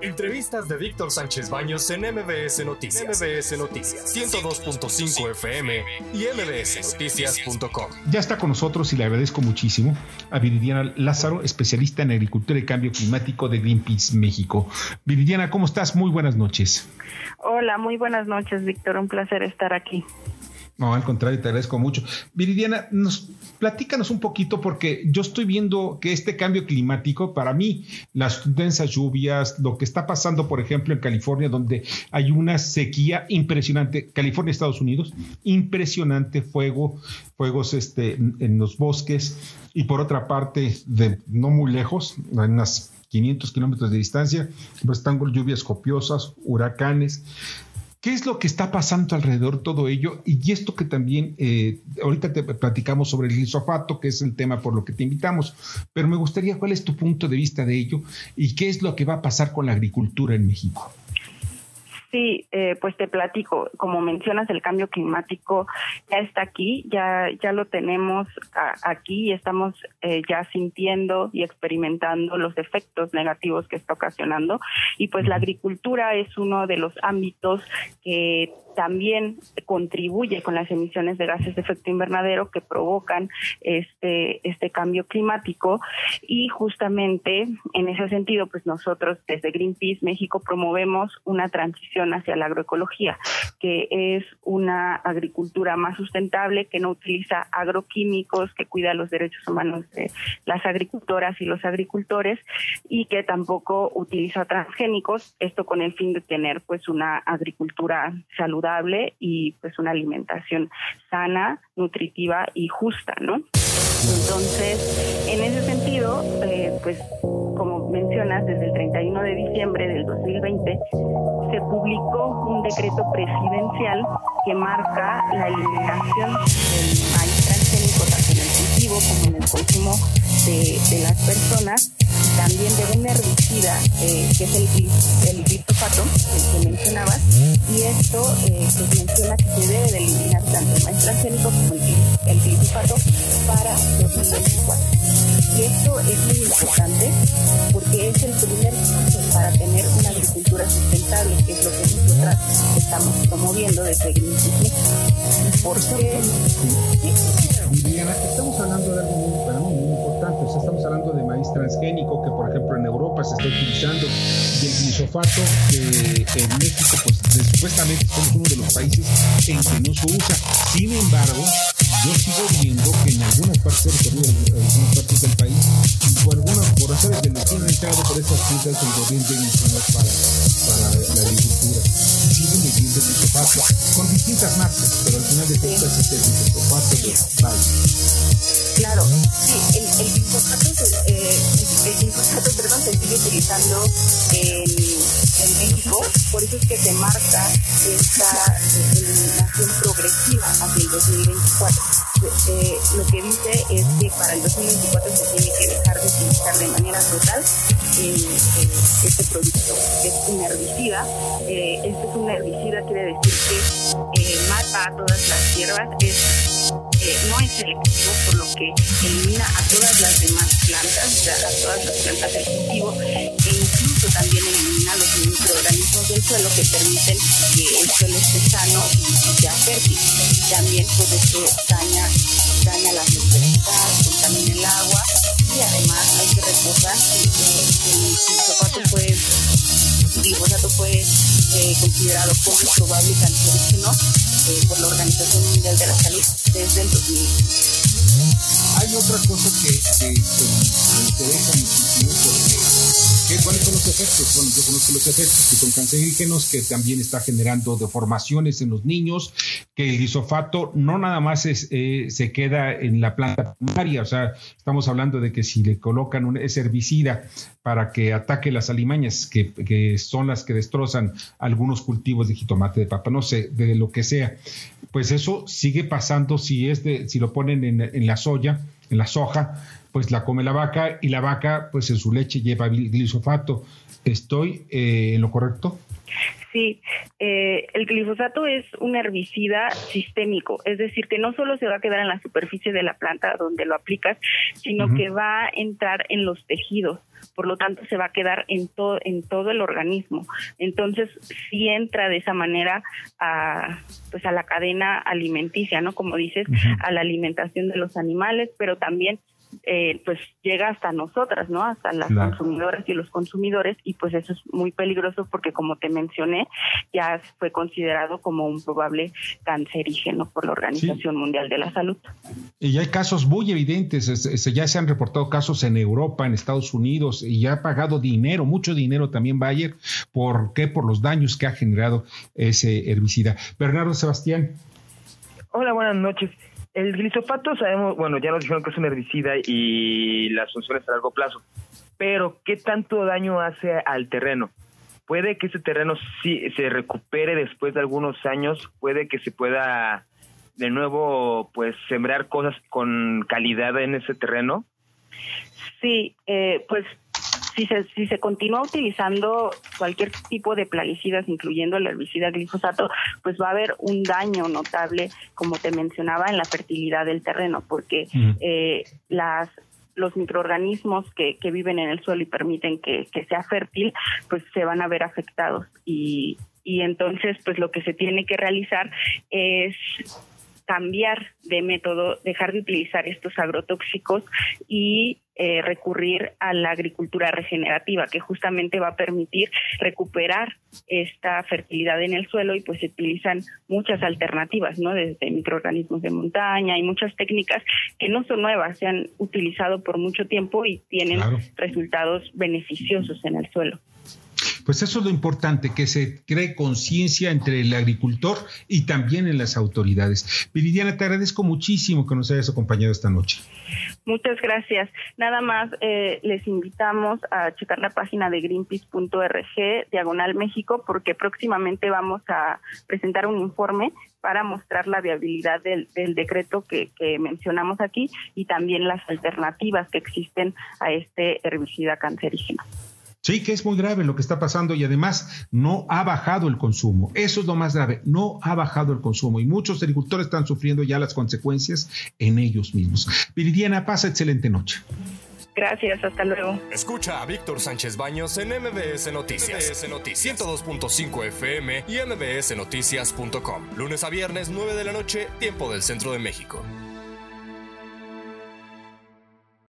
Entrevistas de Víctor Sánchez Baños en MBS Noticias. MBS Noticias 102.5 FM y mbsnoticias.com. Ya está con nosotros y le agradezco muchísimo a Viridiana Lázaro, especialista en agricultura y cambio climático de Greenpeace México. Viridiana, ¿cómo estás? Muy buenas noches. Hola, muy buenas noches, Víctor. Un placer estar aquí. No, al contrario, te agradezco mucho. Viridiana, nos platícanos un poquito porque yo estoy viendo que este cambio climático, para mí, las intensas lluvias, lo que está pasando, por ejemplo, en California, donde hay una sequía impresionante, California, Estados Unidos, impresionante fuego, fuegos este, en los bosques, y por otra parte, de no muy lejos, en unas 500 kilómetros de distancia, pues están lluvias copiosas, huracanes. ¿Qué es lo que está pasando alrededor de todo ello? Y esto que también, eh, ahorita te platicamos sobre el glisofato, que es el tema por lo que te invitamos, pero me gustaría cuál es tu punto de vista de ello y qué es lo que va a pasar con la agricultura en México. Sí, eh, pues te platico. Como mencionas, el cambio climático ya está aquí, ya ya lo tenemos aquí y estamos eh, ya sintiendo y experimentando los efectos negativos que está ocasionando. Y pues la agricultura es uno de los ámbitos que también contribuye con las emisiones de gases de efecto invernadero que provocan este, este cambio climático y justamente en ese sentido, pues nosotros desde Greenpeace México promovemos una transición hacia la agroecología, que es una agricultura más sustentable, que no utiliza agroquímicos, que cuida los derechos humanos de las agricultoras y los agricultores y que tampoco utiliza transgénicos, esto con el fin de tener pues una agricultura saludable y pues una alimentación sana, nutritiva y justa, ¿no? Entonces, en ese sentido, eh, pues como mencionas, desde el 31 de diciembre del 2020 se publicó un decreto presidencial que marca la eliminación del maíz transgénico tanto en el cultivo como en el consumo de, las personas también de un herbicida eh, que es el, el el que mencionabas, y esto eh, pues menciona que se debe de eliminar tanto el maíz transgénico como el, glifosato para 2024. Y esto es muy importante porque es el primer paso para tener una agricultura sustentable, que es lo que nosotras estamos promoviendo desde Greenpeace. Porque, Viviana, estamos hablando de algo muy, para mí muy importante, o sea, estamos hablando de maíz transgénico que por ejemplo en Europa se está utilizando y el que en México pues supuestamente somos uno de los países en que no se usa. Sin embargo, yo sigo viendo que en algunas partes del algunas partes del país, por algunas por razones destino han entrado por esas tiendas el gobierno de para, para la agricultura. Siguen vendiendo el glisofato con distintas marcas, pero al final de cuentas es el glisofato de Claro, sí, el, el glifosato, eh, el glifosato, perdón, se sigue utilizando en, en, México, por eso es que se marca esta eliminación progresiva hacia el 2024. Eh, lo que dice es que para el 2024 se tiene que dejar de utilizar de manera total eh, este producto, es un herbicida. este es un herbicida, quiere decir que mata a todas las hierbas, es no es selectivo, por lo que elimina a todas las demás plantas, a todas las plantas del cultivo, e incluso también elimina los microorganismos del suelo que permiten que el suelo esté sano y sea fértil. También pues esto daña, daña la biodiversidad, contamina el agua y además hay que recordar que fue, el glifosato fue eh, considerado como probable cancerígeno eh, por la Organización Mundial de la Salud desde el 2000. Hay otra cosa que, que, que me interesa muchísimo porque ¿cuáles son los efectos? Bueno, yo conozco los efectos que son cancerígenos, que también está generando deformaciones en los niños, que el glisofato no nada más eh, se queda en la planta primaria, o sea, estamos hablando de que si le colocan un, herbicida para que ataque las alimañas, que, que, son las que destrozan algunos cultivos de jitomate, de papa, no sé, de lo que sea, pues eso sigue pasando si es de, si lo ponen en, en la soya, en la soja, pues la come la vaca y la vaca pues en su leche lleva glisofato. ¿Estoy eh, en lo correcto? Sí, eh, el glifosato es un herbicida sistémico, es decir, que no solo se va a quedar en la superficie de la planta donde lo aplicas, sino que va a entrar en los tejidos. Por lo tanto se va a quedar en todo en todo el organismo. Entonces sí entra de esa manera a pues a la cadena alimenticia no como dices a la alimentación de los animales pero también eh, pues llega hasta nosotras, ¿no? Hasta las consumidoras y los consumidores y pues eso es muy peligroso porque como te mencioné ya fue considerado como un probable cancerígeno por la Organización Mundial de la Salud. Y hay casos muy evidentes, ya se han reportado casos en Europa, en Estados Unidos y ya ha pagado dinero, mucho dinero también Bayer, ¿por qué? Por los daños que ha generado ese herbicida. Bernardo Sebastián. Hola, buenas noches. El glisofato sabemos, bueno, ya nos dijeron que es un herbicida y las funciones a largo plazo, pero ¿qué tanto daño hace al terreno? Puede que ese terreno sí se recupere después de algunos años, puede que se pueda de nuevo pues sembrar cosas con calidad en ese terreno. Sí, eh, pues si se, si se continúa utilizando cualquier tipo de plaguicidas, incluyendo el herbicida glifosato, pues va a haber un daño notable, como te mencionaba, en la fertilidad del terreno, porque eh, las los microorganismos que, que viven en el suelo y permiten que, que sea fértil, pues se van a ver afectados. Y, y entonces, pues lo que se tiene que realizar es cambiar de método, dejar de utilizar estos agrotóxicos y eh, recurrir a la agricultura regenerativa, que justamente va a permitir recuperar esta fertilidad en el suelo y pues se utilizan muchas alternativas, ¿no? Desde microorganismos de montaña y muchas técnicas que no son nuevas, se han utilizado por mucho tiempo y tienen resultados beneficiosos en el suelo. Pues eso es lo importante, que se cree conciencia entre el agricultor y también en las autoridades. Viridiana, te agradezco muchísimo que nos hayas acompañado esta noche. Muchas gracias. Nada más eh, les invitamos a checar la página de greenpeace.org, diagonal México, porque próximamente vamos a presentar un informe para mostrar la viabilidad del, del decreto que, que, mencionamos aquí y también las alternativas que existen a este herbicida cancerígeno. Sí, que es muy grave lo que está pasando y además no ha bajado el consumo. Eso es lo más grave, no ha bajado el consumo y muchos agricultores están sufriendo ya las consecuencias en ellos mismos. Viridiana, pasa excelente noche. Gracias, hasta luego. Escucha a Víctor Sánchez Baños en MBS Noticias. MBS Noticias 102.5 FM y MBSNoticias.com. Lunes a viernes, 9 de la noche, tiempo del centro de México.